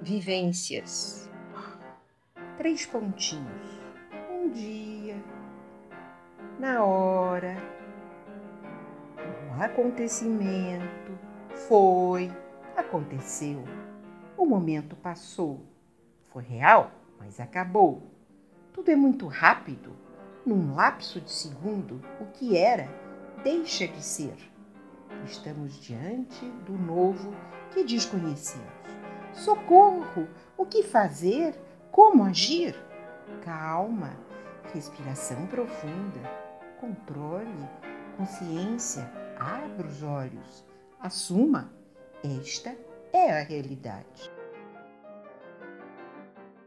vivências. Três pontinhos. Um dia, na hora, um acontecimento, foi, aconteceu. O momento passou. Foi real, mas acabou. Tudo é muito rápido. Num lapso de segundo, o que era deixa de ser. Estamos diante do novo que desconhecemos. Socorro! O que fazer? Como agir? Calma, respiração profunda, controle, consciência, abra os olhos, assuma. Esta é a realidade.